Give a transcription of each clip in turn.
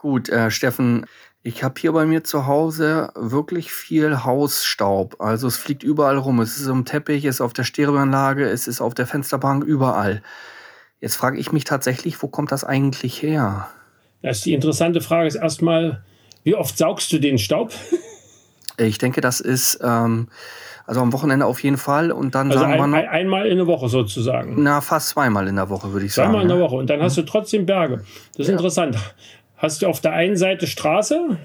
Gut, äh, Steffen, ich habe hier bei mir zu Hause wirklich viel Hausstaub. Also es fliegt überall rum. Es ist im Teppich, es ist auf der Stereoanlage, es ist auf der Fensterbank, überall. Jetzt frage ich mich tatsächlich, wo kommt das eigentlich her? Das ist die interessante Frage ist erstmal, wie oft saugst du den Staub? Ich denke, das ist ähm, also am Wochenende auf jeden Fall und dann also sagen wir ein, noch, ein, einmal in der Woche sozusagen. na fast zweimal in der Woche würde ich sagen. Zweimal in der ne? Woche und dann hast du trotzdem Berge. Das ist interessant. Hast du auf der einen Seite Straße?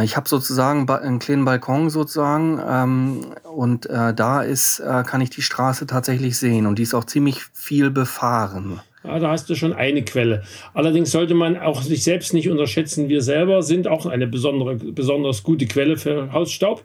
Ich habe sozusagen einen kleinen Balkon sozusagen ähm, und äh, da ist äh, kann ich die Straße tatsächlich sehen und die ist auch ziemlich viel befahren. Ja, da hast du schon eine Quelle. Allerdings sollte man auch sich selbst nicht unterschätzen. Wir selber sind auch eine besondere, besonders gute Quelle für Hausstaub.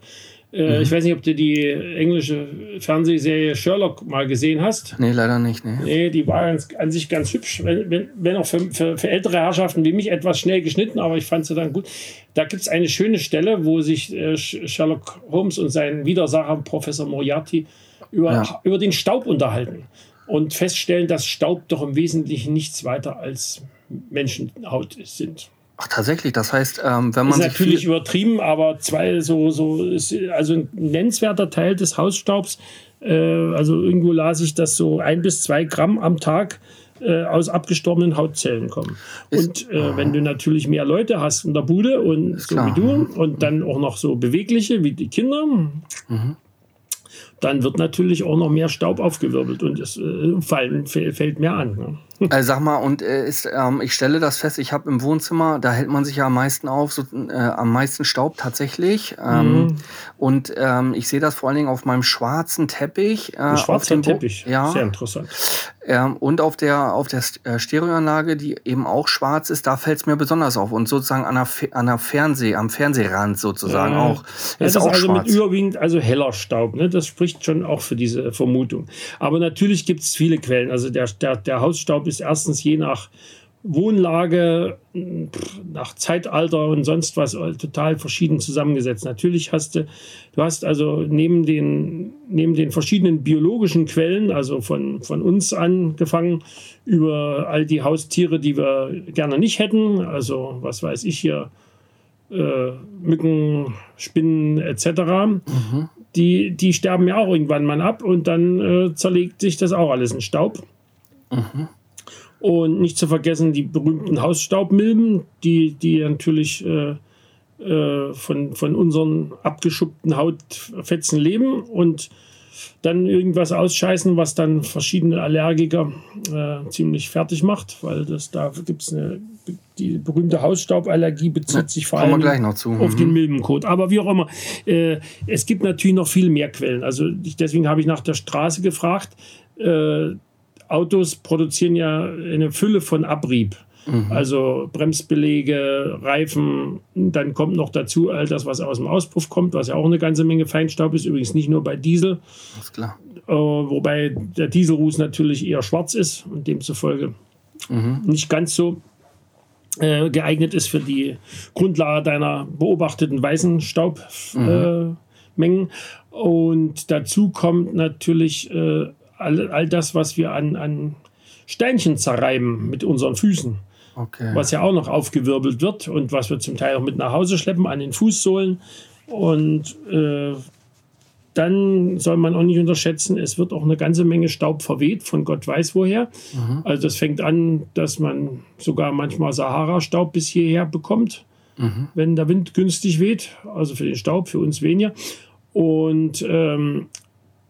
Äh, Ich weiß nicht, ob du die englische Fernsehserie Sherlock mal gesehen hast. Nee, leider nicht. Nee. Nee, die war an sich ganz hübsch, wenn, wenn, auch für, für, für ältere Herrschaften wie mich etwas schnell geschnitten, aber ich fand sie dann gut. Da gibt es eine schöne Stelle, wo sich äh, Sh- Sherlock Holmes und sein Widersacher Professor Moriarty über, Ja. über den Staub unterhalten und feststellen, dass Staub doch im Wesentlichen nichts weiter als Menschenhaut sind. Ach tatsächlich, das heißt, ähm, wenn man ist natürlich übertrieben, aber zwei so so ist also ein nennenswerter Teil des Hausstaubs. Äh, also irgendwo las ich, dass so ein bis zwei Gramm am Tag äh, aus abgestorbenen Hautzellen kommen. Ist- und äh, wenn du natürlich mehr Leute hast in der Bude und so klar, wie du und dann auch noch so bewegliche wie die Kinder. Dann wird natürlich auch noch mehr Staub aufgewirbelt und es äh, fallen, fällt mehr an. Ne? Äh, sag mal, und äh, ist, ähm, ich stelle das fest, ich habe im Wohnzimmer, da hält man sich ja am meisten auf, so, äh, am meisten Staub tatsächlich. Ähm, Mhm. Und ähm, ich sehe das vor allen Dingen auf meinem schwarzen Teppich. Äh, schwarzer Teppich, Ja, sehr interessant. Ähm, und auf der, auf der äh, Stereoanlage, die eben auch schwarz ist, da fällt es mir besonders auf. Und sozusagen an der, Fe- an der Fernseh, am Fernsehrand sozusagen Ja. auch. Ja, Ist das auch ist also schwarz. mit überwiegend also heller Staub. Ne? Das spricht schon auch für diese Vermutung. Aber natürlich gibt es viele Quellen. Also der, der, der Hausstaub ist erstens je nach Wohnlage, nach Zeitalter und sonst was äh, total verschieden zusammengesetzt. Natürlich hast du, du hast also neben den, neben den verschiedenen biologischen Quellen, also von, von uns angefangen, über all die Haustiere, die wir gerne nicht hätten, also was weiß ich hier, äh, Mücken, Spinnen etc. Die, die sterben ja auch irgendwann mal ab und dann äh, zerlegt sich das auch alles in Staub. Und nicht zu vergessen die berühmten Hausstaubmilben, die, die natürlich äh, äh, von, von unseren abgeschuppten Hautfetzen leben und dann irgendwas ausscheißen, was dann verschiedene Allergiker äh, ziemlich fertig macht, weil das da gibt es eine die berühmte Hausstauballergie bezieht sich vor allem auf Mhm. den Milbenkot. Aber wie auch immer, äh, es gibt natürlich noch viel mehr Quellen. Also ich, deswegen habe ich nach der Straße gefragt. Äh, Autos produzieren ja eine Fülle von Abrieb. Also Bremsbelege, Reifen, dann kommt noch dazu all das, was aus dem Auspuff kommt, was ja auch eine ganze Menge Feinstaub ist. Übrigens nicht nur bei Diesel, Ist klar. äh, wobei der Dieselruß natürlich eher schwarz ist und demzufolge nicht ganz so äh, geeignet ist für die Grundlage deiner beobachteten weißen Staubmengen. Äh, Mengen. und dazu kommt natürlich äh, all, all das, was wir an, an Steinchen zerreiben mit unseren Füßen Okay. was ja auch noch aufgewirbelt wird und was wir zum Teil auch mit nach Hause schleppen an den Fußsohlen. Und äh, dann soll man auch nicht unterschätzen, es wird auch eine ganze Menge Staub verweht, von Gott weiß woher. Also das fängt an, dass man sogar manchmal Sahara-Staub bis hierher bekommt, wenn der Wind günstig weht. Also für den Staub, für uns weniger. Und ähm,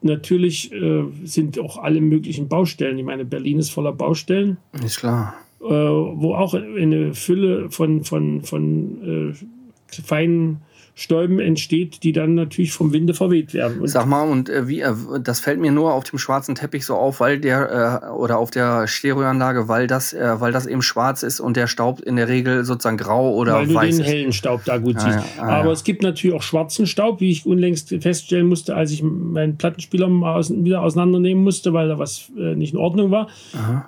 natürlich äh, sind auch alle möglichen Baustellen. Ich meine, Berlin ist voller Baustellen Ist klar. äh, wo auch eine Fülle von, von, von äh, feinen Stäuben entsteht, die dann natürlich vom Winde verweht werden. Und Sag mal, und äh, wie, äh, das fällt mir nur auf dem schwarzen Teppich so auf, weil der, äh, oder auf der Stereoanlage, weil das, äh, weil das eben schwarz ist und der Staub in der Regel sozusagen grau oder weil du weiß den ist. hellen Staub da gut Ah, siehst. ja, ah, Aber ja. es gibt natürlich auch schwarzen Staub, wie ich unlängst feststellen musste, als ich meinen Plattenspieler mal aus, wieder auseinandernehmen musste, weil da was äh, nicht in Ordnung war.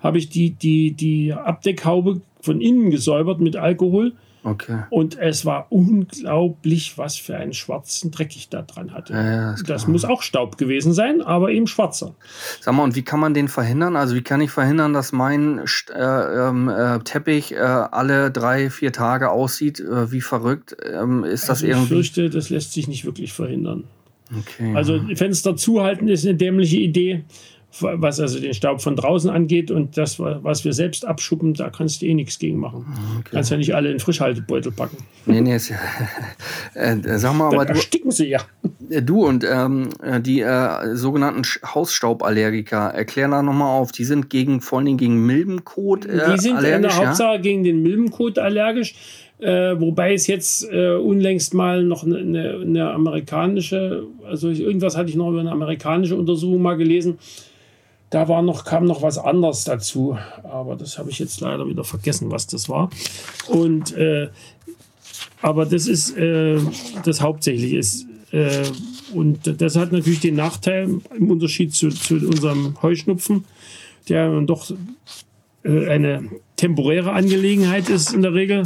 Habe ich die, die, die Abdeckhaube von innen gesäubert mit Alkohol. Okay. Und es war unglaublich, was für einen schwarzen Dreck ich da dran hatte. Ja, ja, das klar. muss auch Staub gewesen sein, aber eben schwarzer. Sag mal, und wie kann man den verhindern? Also wie kann ich verhindern, dass mein äh, ähm, äh, Teppich äh, alle drei, vier Tage aussieht äh, wie verrückt? Ähm, ist das Also ich irgendwie... fürchte, das lässt sich nicht wirklich verhindern. Okay. Also Fenster zuhalten ist eine dämliche Idee, was also den Staub von draußen angeht und das, was wir selbst abschuppen, da kannst du eh nichts gegen machen. Kannst ja nicht alle in Frischhaltebeutel packen. Nee, nee, ist ja, äh, sag mal, aber Dann du, ersticken sie ja. äh, du und ähm, äh, die äh, sogenannten Hausstauballergiker, erklären da nochmal auf, die sind gegen, vor allen Dingen gegen Milbenkot äh, Die sind in allergisch, der ja? Hauptsache gegen den Milbenkot allergisch. Äh, wobei es jetzt äh, unlängst mal noch eine, eine, eine amerikanische, also ich, irgendwas hatte ich noch über eine amerikanische Untersuchung mal gelesen. Da war noch, kam noch was anderes dazu, aber das habe ich jetzt leider wieder vergessen, was das war. Und äh, aber das ist äh, das Hauptsächliche ist. Äh, und das hat natürlich den Nachteil im Unterschied zu, zu unserem Heuschnupfen, der doch äh, eine temporäre Angelegenheit ist in der Regel,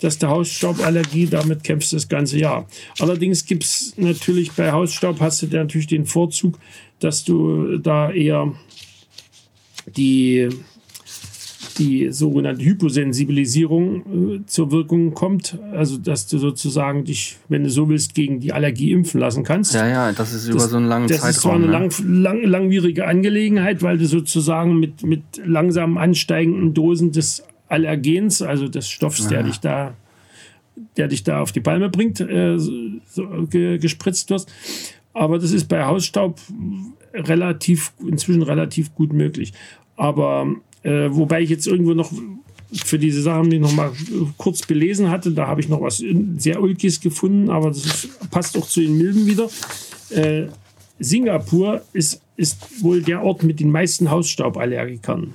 dass der Hausstauballergie, damit kämpfst du das ganze Jahr. Allerdings gibt es natürlich bei Hausstaub hast du natürlich den Vorzug, dass du da eher die, die sogenannte Hyposensibilisierung äh, zur Wirkung kommt. Also, dass du sozusagen dich, wenn du so willst, gegen die Allergie impfen lassen kannst. Ja, ja, das ist über so einen langen Das ist zwar Zeitraum. eine ne? lang, lang, langwierige Angelegenheit, weil du sozusagen mit, mit langsam ansteigenden Dosen des Allergens, also des Stoffs, der dich da der dich da auf die Palme bringt, äh, so, ge, gespritzt wirst. Aber das ist bei Hausstaub relativ, inzwischen relativ gut möglich. Aber äh, wobei ich jetzt irgendwo noch für diese Sachen die noch mal kurz belesen hatte, da habe ich noch was sehr Ulkis gefunden, aber das ist, passt auch zu den Milben wieder. Äh, Singapur ist, ist wohl der Ort mit den meisten Hausstauballergikern.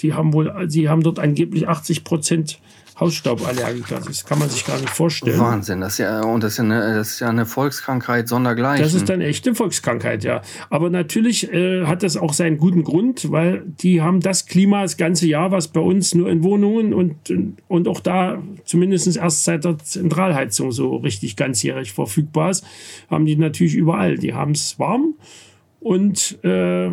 Die haben wohl, sie haben dort angeblich 80 Prozent Hausstauballergiker. Das kann man sich gar nicht vorstellen. Wahnsinn, das ist ja, und das ist ja eine, das ist ja eine Volkskrankheit sondergleichen. Das ist dann echte Volkskrankheit, ja. Aber natürlich äh, hat das auch seinen guten Grund, weil die haben das Klima das ganze Jahr, was bei uns nur in Wohnungen und, und auch da zumindest erst seit der Zentralheizung so richtig ganzjährig verfügbar ist, haben die natürlich überall. Die haben es warm und äh,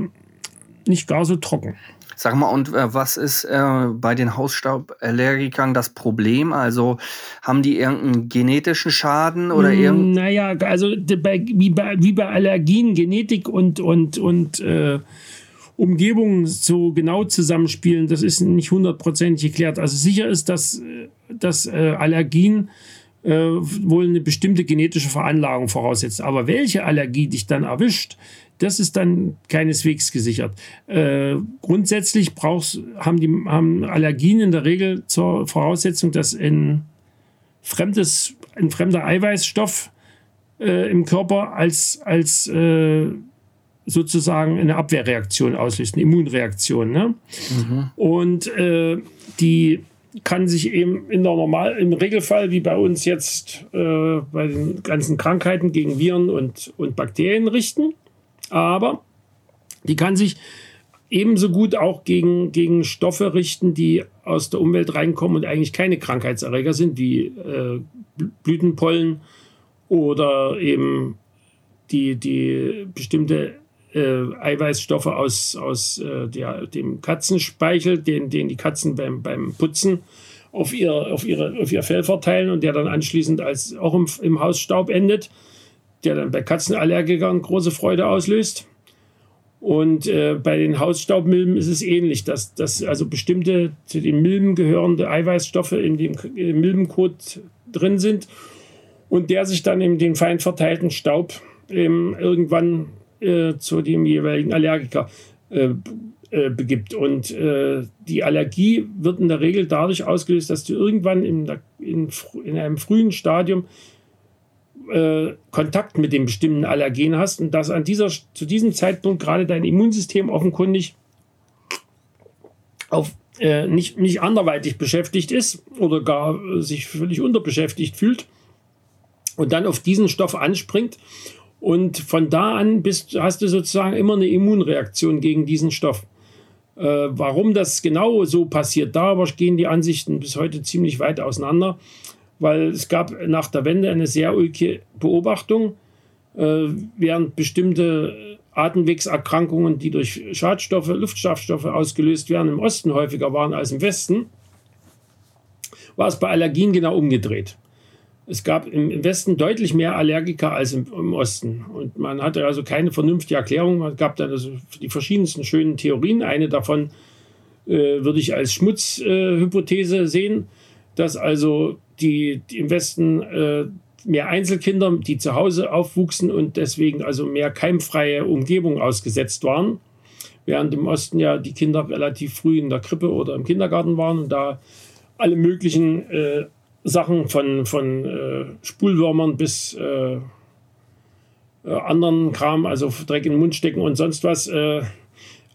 nicht gar so trocken. Sag mal, und äh, was ist äh, bei den Hausstauballergikern das Problem? Also haben die irgendeinen genetischen Schaden oder irgend Naja, also bei, wie, bei, wie bei Allergien, Genetik und, und, und äh, Umgebung so genau zusammenspielen, das ist nicht hundertprozentig geklärt. Also sicher ist, dass, äh, dass äh, Allergien äh, wohl eine bestimmte genetische Veranlagung voraussetzt. Aber welche Allergie dich dann erwischt, das ist dann keineswegs gesichert. Äh, grundsätzlich brauchst, haben, die, haben Allergien in der Regel zur Voraussetzung, dass ein fremdes, ein fremder Eiweißstoff äh, im Körper als, als äh, sozusagen eine Abwehrreaktion auslöst, eine Immunreaktion. Ne? Und äh, die kann sich eben in der normal, im Regelfall, wie bei uns jetzt äh, bei den ganzen Krankheiten gegen Viren und, und Bakterien richten. Aber die kann sich ebenso gut auch gegen, gegen Stoffe richten, die aus der Umwelt reinkommen und eigentlich keine Krankheitserreger sind, wie äh, Blütenpollen oder eben die, die bestimmte äh, Eiweißstoffe aus, aus äh, der, dem Katzenspeichel, den, den die Katzen beim, beim Putzen auf ihr, auf, ihre, auf ihr Fell verteilen und der dann anschließend als auch im, im Hausstaub endet, der dann bei Katzenallergikern große Freude auslöst. Und äh, bei den Hausstaubmilben ist es ähnlich, dass, dass also bestimmte zu den Milben gehörende Eiweißstoffe in dem Milbenkot drin sind und der sich dann in den fein verteilten Staub ähm, irgendwann äh, zu dem jeweiligen Allergiker äh, äh, begibt. Und äh, die Allergie wird in der Regel dadurch ausgelöst, dass du irgendwann in, in, in einem frühen Stadium äh, Kontakt mit dem bestimmten Allergen hast und dass an dieser, zu diesem Zeitpunkt gerade dein Immunsystem offenkundig auf, nicht, nicht anderweitig beschäftigt ist oder gar sich völlig unterbeschäftigt fühlt und dann auf diesen Stoff anspringt. Und von da an bist, hast du sozusagen immer eine Immunreaktion gegen diesen Stoff. Äh, warum das genau so passiert, da aber gehen die Ansichten bis heute ziemlich weit auseinander, weil es gab nach der Wende eine sehr ulkige Beobachtung, äh, während bestimmte Atemwegserkrankungen, die durch Schadstoffe, Luftschadstoffe ausgelöst werden, im Osten häufiger waren als im Westen, war es bei Allergien genau umgedreht. Es gab im Westen deutlich mehr Allergiker als im, im, Osten. Und man hatte also keine vernünftige Erklärung. Man gab dann also die verschiedensten schönen Theorien. Eine davon äh, würde ich als Schmutzhypothese äh, sehen, dass also die, die im Westen äh, mehr Einzelkinder, die zu Hause aufwuchsen und deswegen also mehr keimfreie Umgebung ausgesetzt waren. Während im Osten ja die Kinder relativ früh in der Krippe oder im Kindergarten waren und da alle möglichen äh, Sachen von, von äh, Spulwürmern bis äh, äh, anderen Kram, also Dreck in den Mund stecken und sonst was, äh,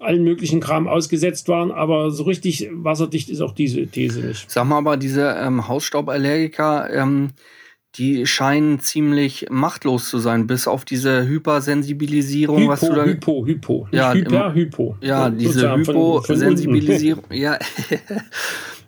allen möglichen Kram ausgesetzt waren. Aber so richtig wasserdicht ist auch diese These nicht. Sag mal, aber diese ähm, Hausstauballergiker, ähm, die scheinen ziemlich machtlos zu sein, bis auf diese Hypersensibilisierung, Hypo, was du da. Hypo, Hypo. Ja, Hyper, Hypo. Ja, diese Hyposensibilisierung. Ja.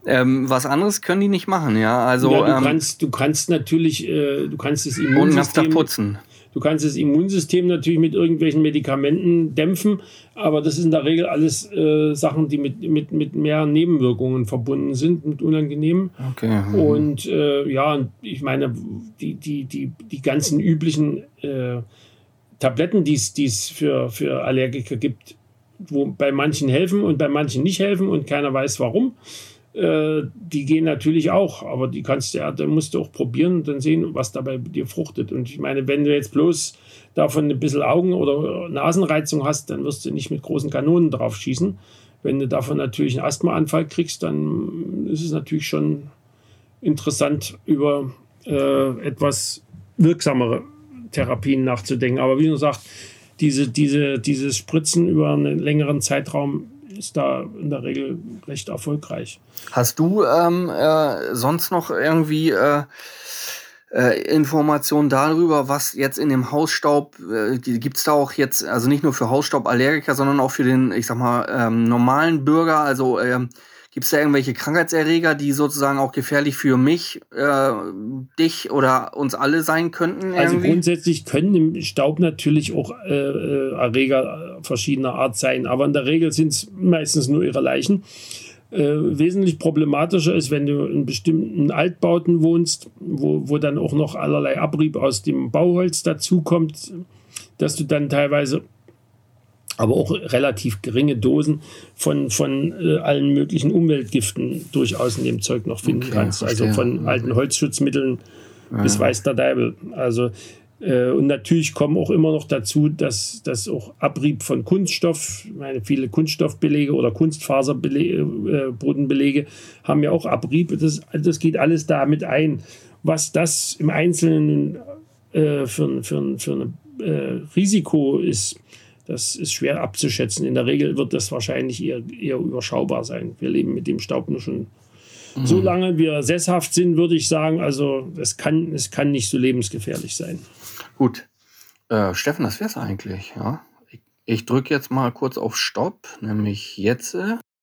Ähm, was anderes können die nicht machen, ja. Also ja, du, ähm, kannst, du kannst natürlich, äh, du kannst das Immunsystem. putzen. Du kannst das Immunsystem natürlich mit irgendwelchen Medikamenten dämpfen, aber das ist in der Regel alles äh, Sachen, die mit, mit, mit mehr Nebenwirkungen verbunden sind, mit unangenehmen. Okay. Mhm. Und äh, ja, ich meine, die, die, die, die ganzen üblichen äh, Tabletten, die es für, für Allergiker gibt, wo bei manchen helfen und bei manchen nicht helfen und keiner weiß warum. Äh, die gehen natürlich auch, aber die kannst du ja, dann musst du auch probieren und dann sehen, was dabei dir fruchtet. Und ich meine, wenn du jetzt bloß davon ein bisschen Augen- oder Nasenreizung hast, dann wirst du nicht mit großen Kanonen drauf schießen. Wenn du davon natürlich einen Asthmaanfall kriegst, dann ist es natürlich schon interessant, über äh, etwas wirksamere Therapien nachzudenken. Aber wie du sagst, diese, diese, dieses Spritzen über einen längeren Zeitraum ist da in der Regel recht erfolgreich. Hast du ähm, äh, sonst noch irgendwie äh, äh, Informationen darüber, was jetzt in dem Hausstaub, äh, gibt es da auch jetzt, also nicht nur für Hausstauballergiker, sondern auch für den, ich sag mal, ähm, normalen Bürger, also ähm, Gibt es da irgendwelche Krankheitserreger, die sozusagen auch gefährlich für mich, äh, dich oder uns alle sein könnten? Also irgendwie? Also grundsätzlich können im Staub natürlich auch äh, äh, Erreger verschiedener Art sein, aber in der Regel sind es meistens nur ihre Leichen. Äh, wesentlich problematischer ist, wenn du in bestimmten Altbauten wohnst, wo, wo dann auch noch allerlei Abrieb aus dem Bauholz dazukommt, dass du dann teilweise aber auch relativ geringe Dosen von, von äh, allen möglichen Umweltgiften durchaus in dem Zeug noch finden okay, kannst. Also verstehe. Also von alten Holzschutzmitteln ja. bis weiß der Deibel. Also äh, und natürlich kommen auch immer noch dazu, dass, dass auch Abrieb von Kunststoff, meine viele Kunststoffbelege oder Kunstfaserbodenbelege äh, haben ja auch Abrieb. Das, das geht alles damit ein. Was das im Einzelnen äh, für, für, für ein äh, Risiko ist, das ist schwer abzuschätzen. In der Regel wird das wahrscheinlich eher, eher überschaubar sein. Wir leben mit dem Staub nur schon mhm. so lange wir sesshaft sind, würde ich sagen. Also es kann, es kann nicht so lebensgefährlich sein. Gut. Äh, Steffen, das wäre es eigentlich. Ja? Ich, ich drücke jetzt mal kurz auf Stopp, nämlich jetzt. Äh,